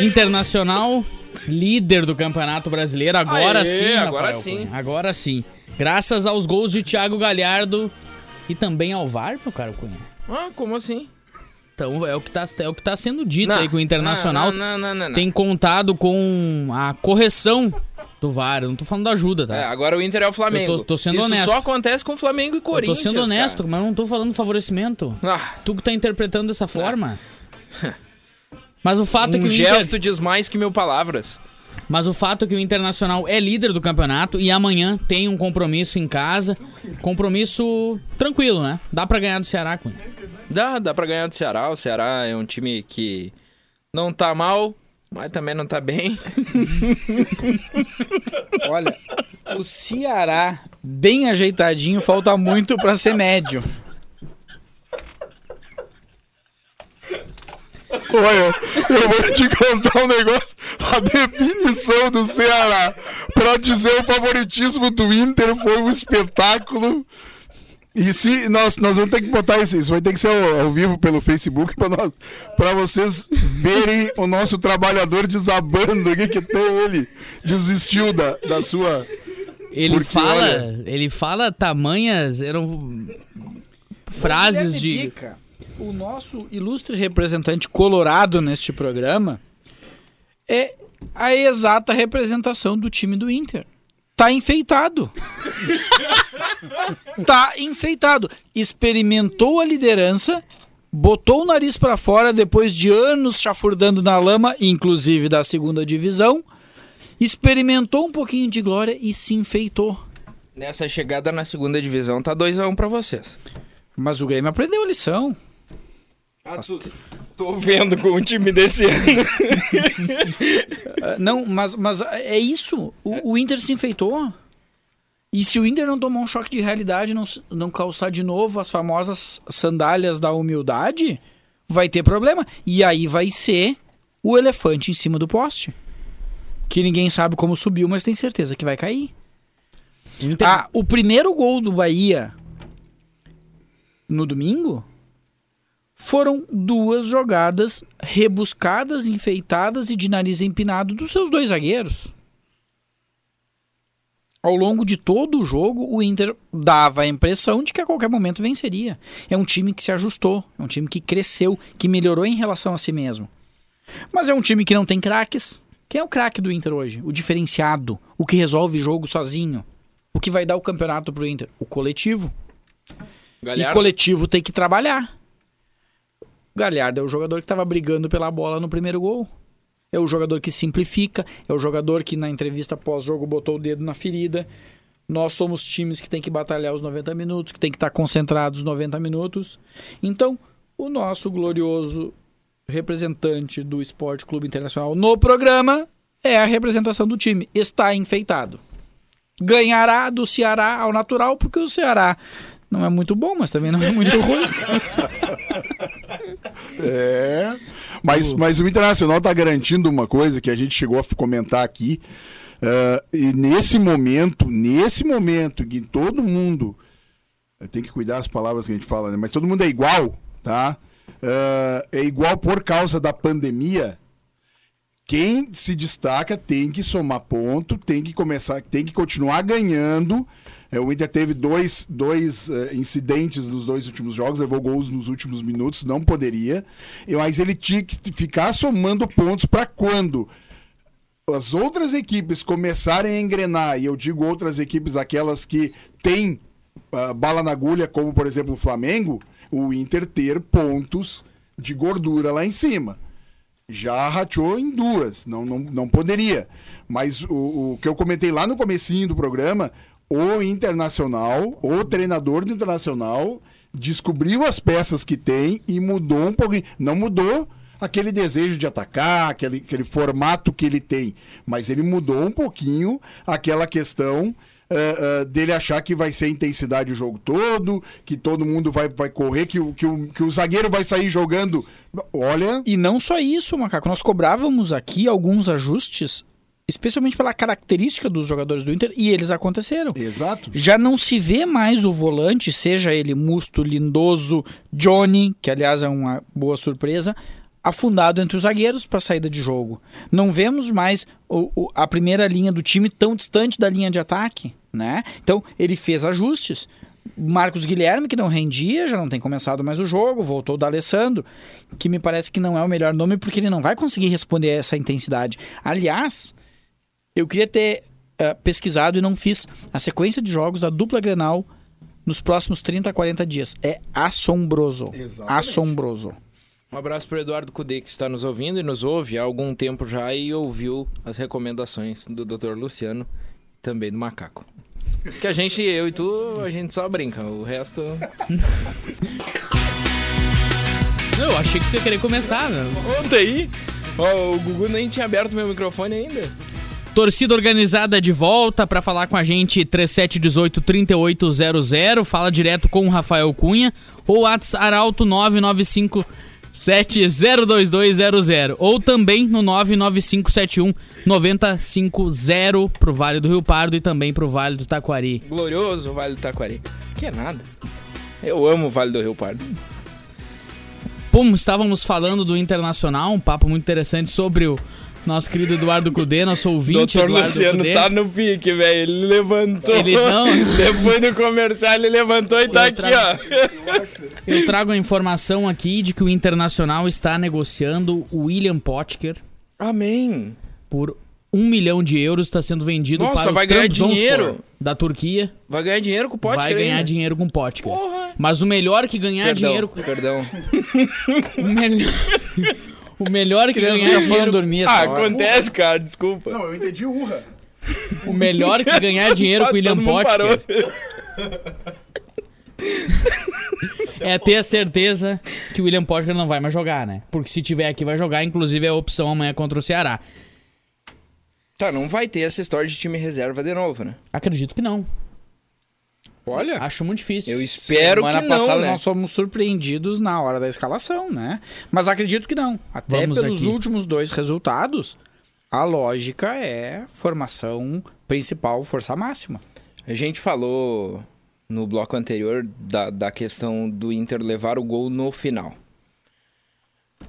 Internacional, líder do Campeonato Brasileiro, agora Aê, sim, agora Rafael sim. Cunha, Agora sim. Graças aos gols de Thiago Galhardo e também ao VAR, meu caro Cunha. Ah, como assim? Então é o que tá, é o que tá sendo dito Não, aí que o Internacional não, não, não, não, não. tem contado com a correção do VAR. Eu não tô falando da ajuda, tá? É, agora o Inter é o Flamengo. Eu tô- tô sendo Isso honesto. só acontece com o Flamengo e Eu tô Corinthians. sendo honesto, cara. mas eu não tô falando favorecimento. Ah, Tu que tá interpretando dessa forma. Mas o fato é que um o gesto Inter, diz mais que mil palavras. mas o fato é que o Internacional é líder do campeonato e amanhã tem um compromisso em casa, compromisso tranquilo, né? Dá pra ganhar do Ceará, Cunha. Dá, dá pra ganhar do Ceará. O Ceará é um time que não tá mal, mas também não tá bem. Olha, o Ceará, bem ajeitadinho, falta muito pra ser médio. Olha, eu vou te contar um negócio. A definição do Ceará pra dizer o favoritismo do Inter foi um espetáculo. E se nós, nós vamos ter que botar isso, isso vai ter que ser ao, ao vivo pelo Facebook para nós, para vocês verem o nosso trabalhador desabando aqui que tem ele desistiu da, da sua Ele Porque, fala, olha- ele fala tamanhas, eram frases de Pica, o nosso ilustre representante colorado neste programa é a exata representação do time do Inter. Tá enfeitado. tá enfeitado. Experimentou a liderança, botou o nariz pra fora depois de anos chafurdando na lama, inclusive da segunda divisão. Experimentou um pouquinho de glória e se enfeitou. Nessa chegada na segunda divisão, tá 2x1 pra vocês. Mas o Grêmio aprendeu a lição. Ah, tu, tô vendo com o time desse ano. Não, mas, mas é isso. O, o Inter se enfeitou. E se o Inter não tomar um choque de realidade, não, não calçar de novo as famosas sandálias da humildade, vai ter problema. E aí vai ser o elefante em cima do poste. Que ninguém sabe como subiu, mas tem certeza que vai cair. Inter- Ah, o primeiro gol do Bahia no domingo foram duas jogadas rebuscadas, enfeitadas e de nariz empinado dos seus dois zagueiros. Ao longo de todo o jogo, o Inter dava a impressão de que a qualquer momento venceria. É um time que se ajustou, é um time que cresceu, que melhorou em relação a si mesmo. Mas é um time que não tem craques. Quem é o craque do Inter hoje? O diferenciado, o que resolve jogo sozinho. O que vai dar o campeonato pro Inter? O coletivo. E Galhardo, coletivo tem que trabalhar. Galhardo é o jogador que estava brigando pela bola no primeiro gol. É o jogador que simplifica, é o jogador que na entrevista pós-jogo botou o dedo na ferida. Nós somos times que tem que batalhar os 90 minutos, que tem que estar concentrados os 90 minutos. Então, o nosso glorioso representante do Esporte Clube Internacional no programa é a representação do time. Está enfeitado. Ganhará do Ceará ao natural, porque o Ceará não é muito bom, mas também não é muito ruim. É. Mas, mas o Internacional tá garantindo uma coisa que a gente chegou a comentar aqui. eh, e nesse momento, nesse momento que todo mundo. Tem que cuidar as palavras que a gente fala, né? Mas todo mundo é igual, tá? Eh, é igual por causa da pandemia. Quem se destaca tem que somar ponto, tem que começar, tem que continuar ganhando. É, o Inter teve dois, dois eh, incidentes nos dois últimos jogos, levou gols nos últimos minutos, não poderia. Mas ele tinha que ficar somando pontos para quando as outras equipes começarem a engrenar, e eu digo outras equipes, aquelas que têm ah, bala na agulha, como por exemplo o Flamengo, o Inter ter pontos de gordura lá em cima. Já rachou em duas, não, não, não poderia. Mas o, o que eu comentei lá no comecinho do programa, o Internacional, o treinador do Internacional, descobriu as peças que tem e mudou um pouquinho. Não mudou aquele desejo de atacar, aquele, aquele formato que ele tem, mas ele mudou um pouquinho aquela questão Uh, uh, dele achar que vai ser intensidade o jogo todo, que todo mundo vai, vai correr, que, o- que, o, que o zagueiro vai sair jogando. Olha, E não só isso, Macaco. Nós cobrávamos aqui alguns ajustes, especialmente pela característica dos jogadores do Inter, e eles aconteceram. exato. Já não se vê mais o volante, seja ele Musto, Lindoso, Johnny, que aliás é uma boa surpresa, afundado entre os zagueiros para saída de jogo. Não vemos mais o- o- a primeira linha do time tão distante da linha de ataque, né? Então ele fez ajustes. Marcos Guilherme, que não rendia, já não tem começado mais o jogo, voltou o D'Alessandro, que me parece que não é o melhor nome porque ele não vai conseguir responder a essa intensidade. Aliás, eu queria ter eh, pesquisado e não fiz a sequência de jogos da dupla Grenal nos próximos 30 a 40 dias. É assombroso. Exatamente. Assombroso. Um abraço pro Eduardo Cudê, que está nos ouvindo e nos ouve há algum tempo já e ouviu as recomendações do Dr. Luciano e também do Macaco. Que a gente, eu e tu, a gente só brinca, o resto... Não, Eu achei que tu ia querer começar, né? Ontem aí, ó, o Gugu nem tinha aberto meu microfone ainda. Torcida organizada de volta pra falar com a gente 3718 3800. Fala direto com o Rafael Cunha ou WhatsApp Arauto 995 702200 ou também no 99571 950 pro Vale do Rio Pardo e também pro Vale do Taquari. Glorioso Vale do Taquari. Que é nada. Eu amo o Vale do Rio Pardo. Como estávamos falando do Internacional, um papo muito interessante sobre o nosso querido Eduardo Cudê, nosso ouvinte Doutor Eduardo Luciano Cudê. tá no pique, velho. Ele levantou. Ele não. Depois do comercial, ele levantou e tá aqui, Outra- ó. Eu trago a informação aqui de que o Internacional está negociando o William Potker Amém. por um milhão de euros. Está sendo vendido Nossa, para o vai ganhar dinheiro. da Turquia. Vai ganhar dinheiro com o Potker vai ganhar ainda. dinheiro com Potker. Porra. Mas o melhor que ganhar Perdão, dinheiro... perdão. O melhor, o melhor que ganhar dinheiro... dormir Ah, essa hora. acontece, cara, desculpa. Não, eu entendi urra. O melhor que ganhar dinheiro com o William Potker é ter a certeza que o William Potker não vai mais jogar, né? Porque se tiver aqui vai jogar, inclusive é a opção amanhã contra o Ceará. Tá, não vai ter essa história de time reserva de novo, né? Acredito que não. Olha, Acho muito difícil. eu espero Semana que não, passada né? nós fomos surpreendidos na hora da escalação, né? Mas acredito que não. Até Vamos pelos aqui. últimos dois resultados, a lógica é formação principal, força máxima. A gente falou no bloco anterior da, da questão do Inter levar o gol no final.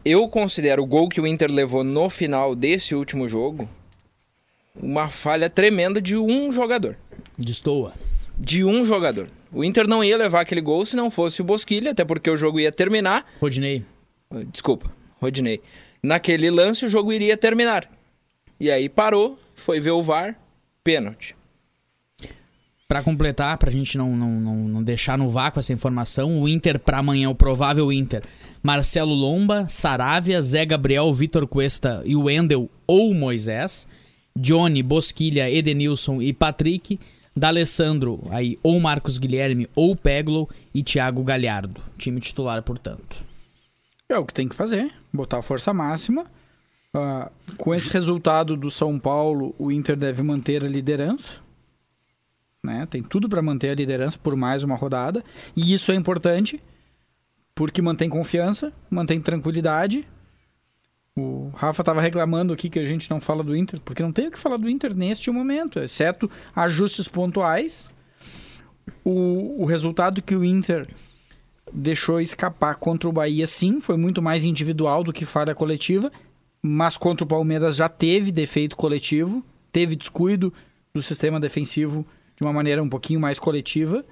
Eu considero o gol que o Inter levou no final desse último jogo uma falha tremenda de um jogador. Destoa. De um jogador. O Inter não ia levar aquele gol se não fosse o Bosquilha, até porque o jogo ia terminar. Rodinei. Desculpa, Rodinei. Naquele lance o jogo iria terminar. E aí parou, foi ver o VAR, pênalti. Pra completar, pra gente não, não, não, não deixar no vácuo essa informação, o Inter pra amanhã, o provável Inter. Marcelo Lomba, Saravia, Zé Gabriel, Vitor Cuesta e Wendel ou Moisés. Johnny, Bosquilha, Edenilson e Patrick. D'Alessandro, aí, ou Marcos Guilherme ou Peglo e Thiago Galhardo. Time titular, portanto. É o que tem que fazer, botar a força máxima. Ah, com esse resultado do São Paulo, o Inter deve manter a liderança. Né? Tem tudo para manter a liderança por mais uma rodada. E isso é importante, porque mantém confiança, mantém tranquilidade. O Rafa estava reclamando aqui que a gente não fala do Inter, porque não tem o que falar do Inter neste momento, exceto ajustes pontuais. O, o resultado que o Inter deixou escapar contra o Bahia, sim, foi muito mais individual do que falha coletiva, mas contra o Palmeiras já teve defeito coletivo, teve descuido do sistema defensivo de uma maneira um pouquinho mais coletiva,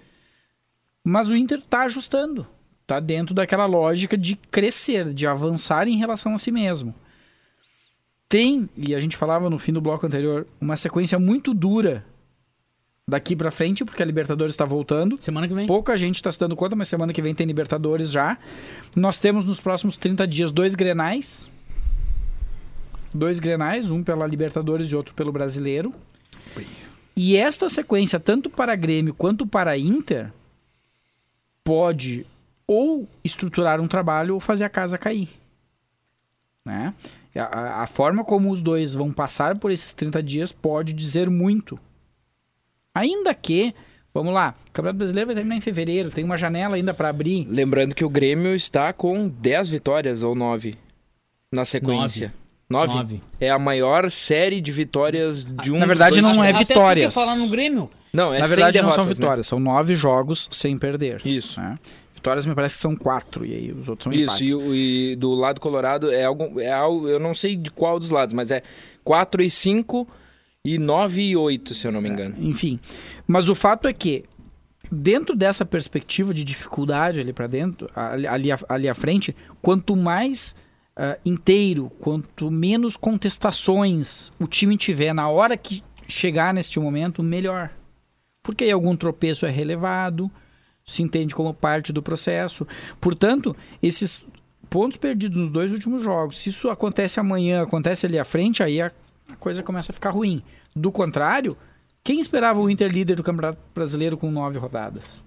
mas o Inter está ajustando, está dentro daquela lógica de crescer, de avançar em relação a si mesmo. Tem, e a gente falava no fim do bloco anterior, uma sequência muito dura daqui pra frente, porque a Libertadores está voltando. Semana que vem. Pouca gente está se dando conta, mas semana que vem tem Libertadores já. Nós temos nos próximos 30 dias dois grenais. Dois grenais, um pela Libertadores e outro pelo Brasileiro. E esta sequência, tanto para Grêmio quanto para Inter, pode ou estruturar um trabalho ou fazer a casa cair. Né? A, a- forma como os dois vão passar por esses 30 dias pode dizer muito. Ainda que, vamos lá, o Campeonato Brasileiro vai terminar em fevereiro, tem uma janela ainda para abrir. Lembrando que o Grêmio está com 10 vitórias ou 9 na sequência. 9? Nove. É a maior série de vitórias de um Na verdade, não é times. Até vitórias. porque falar no Grêmio. Não, é Na sem verdade, não são derrotas, né? vitórias, são nove jogos sem perder. Isso. né? Vitórias me parece que são quatro, e aí os outros são Isso, empates. e, o- e do lado colorado é algo, é algo. Eu não sei de qual dos lados, mas é 4 e 5 e 9 e 8, se eu não me engano. Enfim, mas o fato é que dentro dessa perspectiva de dificuldade ali para dentro, ali, ali, à- ali à frente, quanto mais ah, inteiro, quanto menos contestações o time tiver na hora que chegar neste momento, melhor. Porque aí algum tropeço é relevado, se entende como parte do processo. Portanto, esses pontos perdidos nos dois últimos jogos, se isso acontece amanhã, acontece ali à frente, aí a coisa começa a ficar ruim. Do contrário, quem esperava o Inter líder do Campeonato Brasileiro com nove rodadas?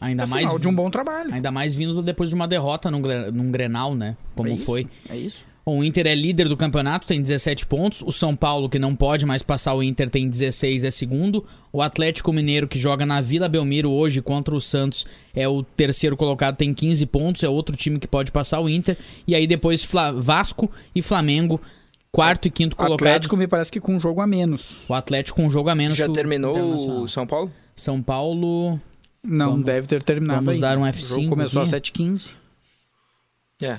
Ainda É mais. de um bom trabalho. Ainda mais vindo depois de uma derrota num, num Grenal, né? Como É isso, foi. É isso. Bom, o Inter é líder do campeonato, tem 17 pontos. O São Paulo, que não pode mais passar o Inter, tem 16, é segundo. O Atlético Mineiro, que joga na Vila Belmiro hoje contra o Santos, é o terceiro colocado, tem 15 pontos. É outro time que pode passar o Inter. E aí depois Fla- Vasco e Flamengo, quarto e quinto colocado. Atlético me parece que com um jogo a menos. O Atlético com um jogo a menos Já o terminou o São Paulo? São Paulo. Não, Vamos- deve ter terminado vamos ainda. dar um O F5 jogo começou aqui. às 7h15. É.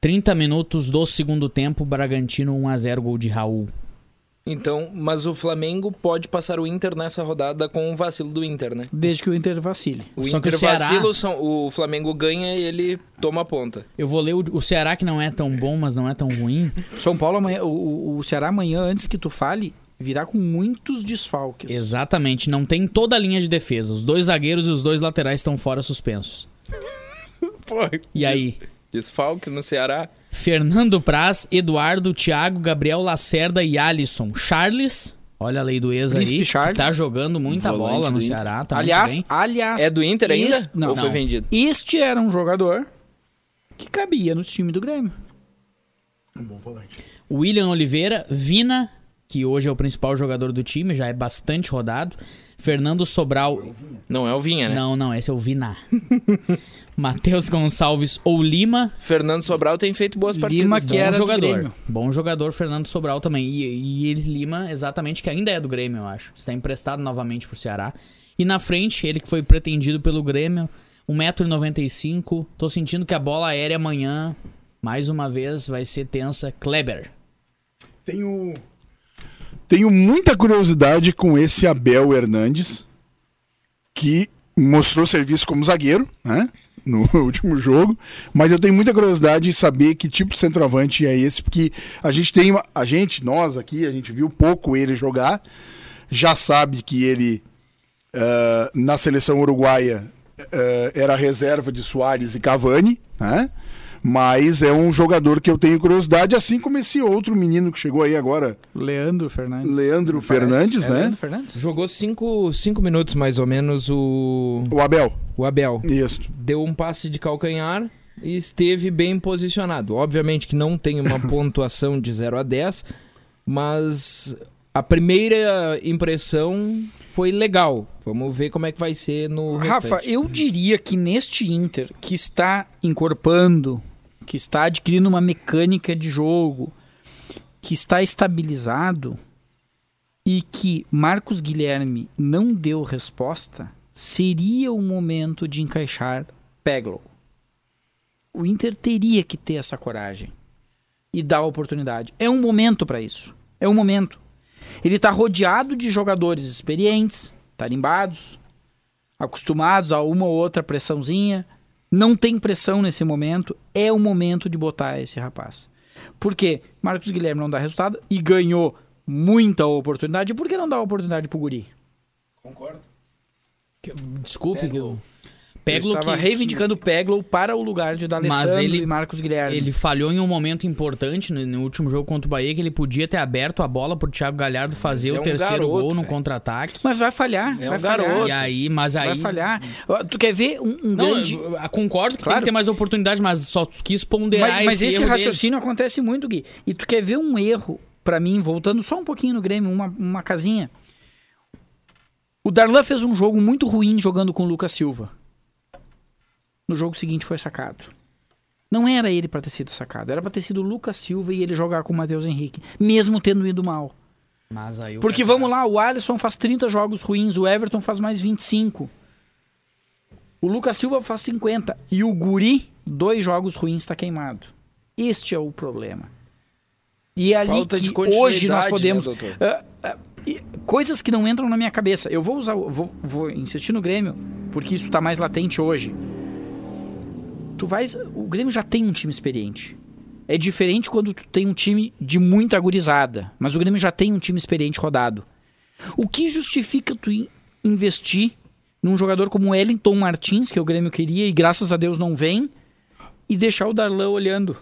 30 minutos do segundo tempo, Bragantino 1x0, gol de Raul. Então, mas o Flamengo pode passar o Inter nessa rodada com o vacilo do Inter, né? Desde que o Inter vacile. O Só que Inter o Ceará- vacila, o São- o Flamengo ganha e ele toma a ponta. Eu vou ler o, o Ceará, que não é tão bom, mas não é tão ruim. São Paulo amanhã, o, o- o Ceará amanhã, antes que tu fale, virá com muitos desfalques. Exatamente, não tem toda a linha de defesa. Os dois zagueiros e os dois laterais estão fora suspensos. Pô, E aí? Desfalque no Ceará. Fernando Praz, Eduardo, Thiago, Gabriel Lacerda e Alisson. Charles, olha a lei do ex Príncipe aí, Charles. que tá jogando muita bola no. Ceará. Tá aliás, aliás, É do Inter ainda? este- não, Ou foi não. vendido? este era um jogador que cabia no time do Grêmio. Um bom volante. William Oliveira, Vina, que hoje é o principal jogador do time, já é bastante rodado. Fernando Sobral, Não é o Vinha, né? não, não, esse é o Vina. Matheus Gonçalves ou Lima, Fernando Sobral tem feito boas partidas. Lima né? que bom era do jogador. Grêmio. Bom jogador, Fernando Sobral também. E, e eles Lima, exatamente, que ainda é do Grêmio, eu acho. Está emprestado novamente pro Ceará. E na frente, ele que foi pretendido pelo Grêmio, 1,95m. Tô sentindo que a bola aérea amanhã, mais uma vez, vai ser tensa. Kleber. Tenho, tenho muita curiosidade com esse Abel Hernandes, que mostrou serviço como zagueiro, né? No último jogo, mas eu tenho muita curiosidade em saber que tipo de centroavante é esse, porque a gente tem uma, a gente, nós aqui, a gente viu pouco ele jogar, já sabe que ele ah, na seleção uruguaia ah, era reserva de Soares e Cavani, né? Mas é um jogador que eu tenho curiosidade, assim como esse outro menino que chegou aí agora, Leandro Fernandes. Leandro Parece. Fernandes, É né? Leandro Fernandes? Jogou cinco, cinco minutos mais ou menos o, O Abel. o Abel. Isso. Deu um passe de calcanhar e esteve bem posicionado. Obviamente que não tem uma pontuação de 0 a 10, mas a primeira impressão foi legal. Vamos ver como é que vai ser no Rafa, restante. eu diria que neste Inter, que está encorpando, que está adquirindo uma mecânica de jogo, que está estabilizado e que Marcos Guilherme não deu resposta, seria o momento de encaixar Peglo. O Inter teria que ter essa coragem e dar a oportunidade. É um momento para isso. É um momento. Ele está rodeado de jogadores experientes, tarimbados, acostumados a uma ou outra pressãozinha. Não tem pressão nesse momento. É o momento de botar esse rapaz. Por quê? Marcos Guilherme não dá resultado e ganhou muita oportunidade. Por que não dá oportunidade pro Guri? Desculpe que Peglo estava que- reivindicando o Peglo para o lugar de D'Alessandro ele- e Marcos Guilherme. Ele falhou em um momento importante no, no último jogo contra o Bahia, que ele podia ter aberto a bola pro Thiago Galhardo fazer Mas é o um terceiro garoto, gol no contra-ataque. Mas vai falhar, É vai um falhar. garoto. E aí, mas aí. Vai falhar. Tu quer ver um, um Não, grande... eu, eu concordo que tem Claro. que ter mais oportunidade, mas só quis ponderar Mas, mas esse erro dele. raciocínio acontece muito, Gui. E tu quer ver um erro, pra mim, voltando só um pouquinho no Grêmio, uma, uma casinha. O Darlan fez um jogo muito ruim jogando com o Lucas Silva. No jogo seguinte foi sacado. Não era ele pra ter sido sacado, era pra ter sido o Lucas Silva e ele jogar com o Matheus Henrique, mesmo tendo ido mal. Mas aí Porque cara- vamos lá, o Alisson faz 30 jogos ruins, o Everton faz mais 25. O Lucas Silva faz 50. E o Guri, dois jogos ruins, está queimado. Este é o problema. E é ali Falta de que hoje nós podemos. né, doutor? Ah, ah, coisas que não entram na minha cabeça. Eu vou usar. Vou, vou insistir no Grêmio, porque isso está mais latente hoje. Tu vais. O Grêmio já tem um time experiente. É diferente quando tu tem um time de muita gurizada. Mas o Grêmio já tem um time experiente rodado. O que justifica tu in- investir num jogador como o Wellington Martins, que o Grêmio queria e graças a Deus não vem, e deixar o Darlan olhando?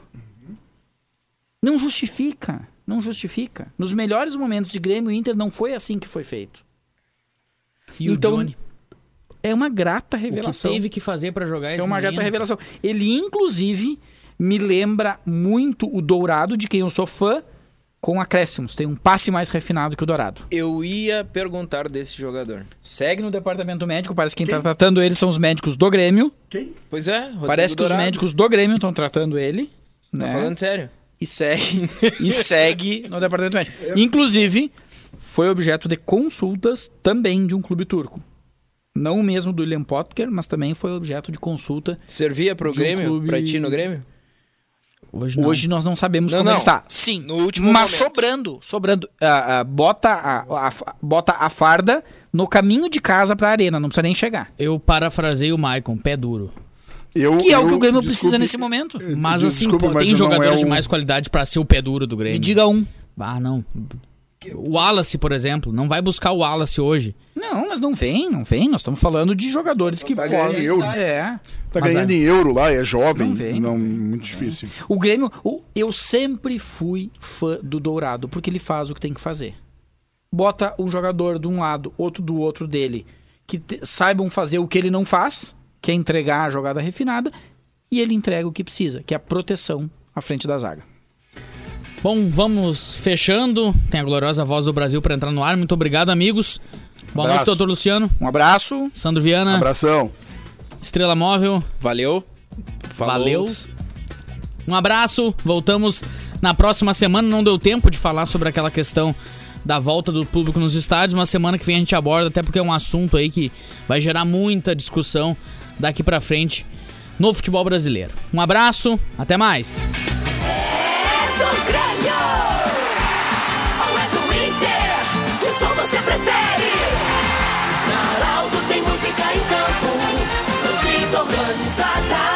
Não justifica. Não justifica. Nos melhores momentos de Grêmio e Inter não foi assim que foi feito. E o Então, Johnny? É uma grata O que revelação. teve que fazer pra jogar esse É uma grata menino? revelação. Ele, inclusive, me lembra muito o Dourado, de quem eu sou fã, com acréscimos. Tem um passe mais refinado que o Dourado. Eu ia perguntar desse jogador. Segue no departamento médico, parece que quem está tratando ele são os médicos do Grêmio. Quem? Pois é, Rodrigo parece que Dourado. os médicos do Grêmio estão tratando ele. Tá né? falando sério. E segue, e segue no departamento médico. Inclusive, foi objeto de consultas também de um clube turco. Não o mesmo do William Potker, mas também foi objeto de consulta. Servia pro De um Grêmio? clube- Pra ti no Grêmio? Hoje não. Hoje nós não sabemos Não, como ele não. está. Sim, No último mas momento. sobrando, sobrando. Ah, ah, bota, a, a- bota a farda no caminho de casa pra arena, não precisa nem chegar. Eu parafrasei o Maicon, pé duro. Eu, Que é o que eu- o Grêmio desculpe, precisa nesse momento. Mas Des- assim, desculpe, pô, mas tem não jogadores é de o- mais qualidade pra ser o pé duro do Grêmio. Me diga um. Ah, não. O Wallace, por exemplo, não vai buscar o Wallace hoje. Não, mas não vem, não vem. Nós estamos falando de jogadores que Tá ganhando podem. em euro. É. Tá Mas ganhando é- em euro lá, é jovem. Não vem, Não, não muito difícil. O Grêmio, o- eu sempre fui fã do Dourado, porque ele faz o que tem que fazer. Bota um jogador de um lado, outro do outro dele, que te- saibam fazer o que ele não faz, que é entregar a jogada refinada, e ele entrega o que precisa, que é a proteção à frente da zaga. Bom, vamos fechando. Tem a gloriosa voz do Brasil pra entrar no ar. Muito obrigado, amigos. Boa noite, Abraço. doutor Luciano. Um abraço. Sandro Viana. Abração. Estrela Móvel. Valeu. Falou. Valeu. Um abraço. Voltamos na próxima semana. Não deu tempo de falar sobre aquela questão da volta do público nos estádios. Uma semana que vem a gente aborda, até porque é um assunto aí que vai gerar muita discussão daqui pra frente no futebol brasileiro. Um abraço. Até mais. Ou é do Inter? Que som você prefere? Na Araldo tem música em campo, torcida organizada. Tá?